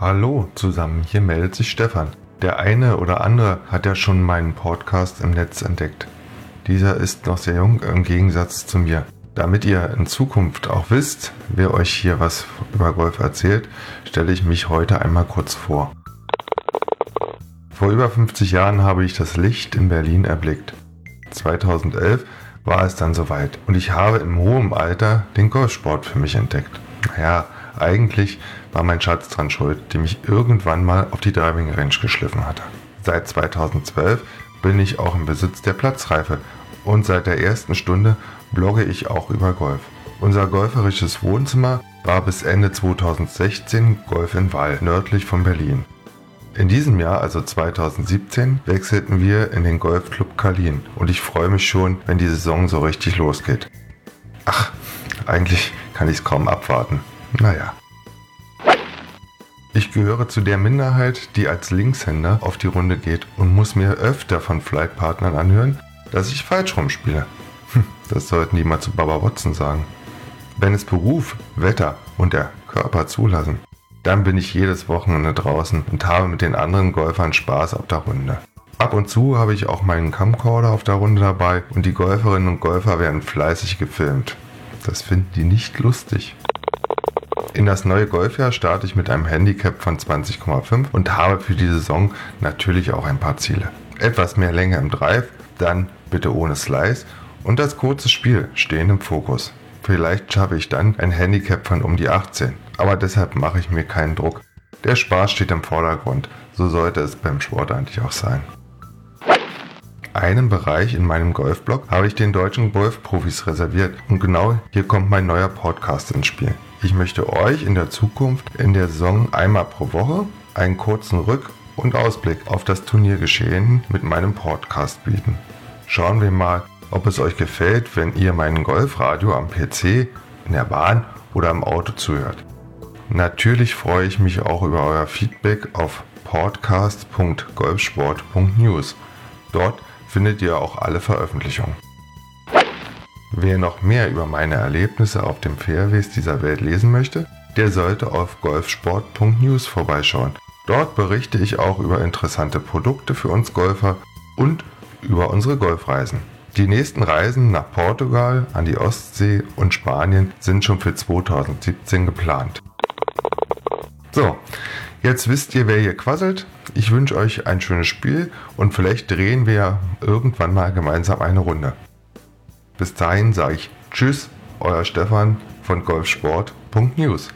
Hallo zusammen, hier meldet sich Stefan. Der eine oder andere hat ja schon meinen Podcast im Netz entdeckt. Dieser ist noch sehr jung im Gegensatz zu mir. Damit ihr in Zukunft auch wisst, wer euch hier was über Golf erzählt, stelle ich mich heute einmal kurz vor. Vor über 50 Jahren habe ich das Licht in Berlin erblickt. 2011 war es dann soweit und ich habe im hohen Alter den Golfsport für mich entdeckt. Naja, eigentlich war mein Schatz dran schuld, der mich irgendwann mal auf die Driving Range geschliffen hatte. Seit 2012 bin ich auch im Besitz der Platzreife und seit der ersten Stunde blogge ich auch über Golf. Unser golferisches Wohnzimmer war bis Ende 2016 Golf in Wall, nördlich von Berlin. In diesem Jahr, also 2017, wechselten wir in den Golfclub Kalin und ich freue mich schon, wenn die Saison so richtig losgeht. Ach, eigentlich kann ich es kaum abwarten. Naja. Ich gehöre zu der Minderheit, die als Linkshänder auf die Runde geht und muss mir öfter von Flightpartnern anhören, dass ich falsch rumspiele. Hm, das sollten die mal zu Baba Watson sagen. Wenn es Beruf, Wetter und der Körper zulassen, dann bin ich jedes Wochenende draußen und habe mit den anderen Golfern Spaß auf der Runde. Ab und zu habe ich auch meinen Camcorder auf der Runde dabei und die Golferinnen und Golfer werden fleißig gefilmt. Das finden die nicht lustig. In das neue Golfjahr starte ich mit einem Handicap von 20,5 und habe für die Saison natürlich auch ein paar Ziele. Etwas mehr Länge im Drive, dann bitte ohne Slice und das kurze Spiel stehen im Fokus. Vielleicht schaffe ich dann ein Handicap von um die 18, aber deshalb mache ich mir keinen Druck. Der Spaß steht im Vordergrund, so sollte es beim Sport eigentlich auch sein. Einen Bereich in meinem Golfblog habe ich den deutschen Golfprofis reserviert und genau hier kommt mein neuer Podcast ins Spiel. Ich möchte euch in der Zukunft in der Saison einmal pro Woche einen kurzen Rück- und Ausblick auf das Turniergeschehen mit meinem Podcast bieten. Schauen wir mal, ob es euch gefällt, wenn ihr meinen Golfradio am PC, in der Bahn oder im Auto zuhört. Natürlich freue ich mich auch über euer Feedback auf podcast.golfsport.news. Dort findet ihr auch alle Veröffentlichungen. Wer noch mehr über meine Erlebnisse auf dem Fairways dieser Welt lesen möchte, der sollte auf golfsport.news vorbeischauen. Dort berichte ich auch über interessante Produkte für uns Golfer und über unsere Golfreisen. Die nächsten Reisen nach Portugal, an die Ostsee und Spanien sind schon für 2017 geplant. So, jetzt wisst ihr, wer hier quasselt. Ich wünsche euch ein schönes Spiel und vielleicht drehen wir irgendwann mal gemeinsam eine Runde. Bis dahin sage ich Tschüss, euer Stefan von golfsport.news.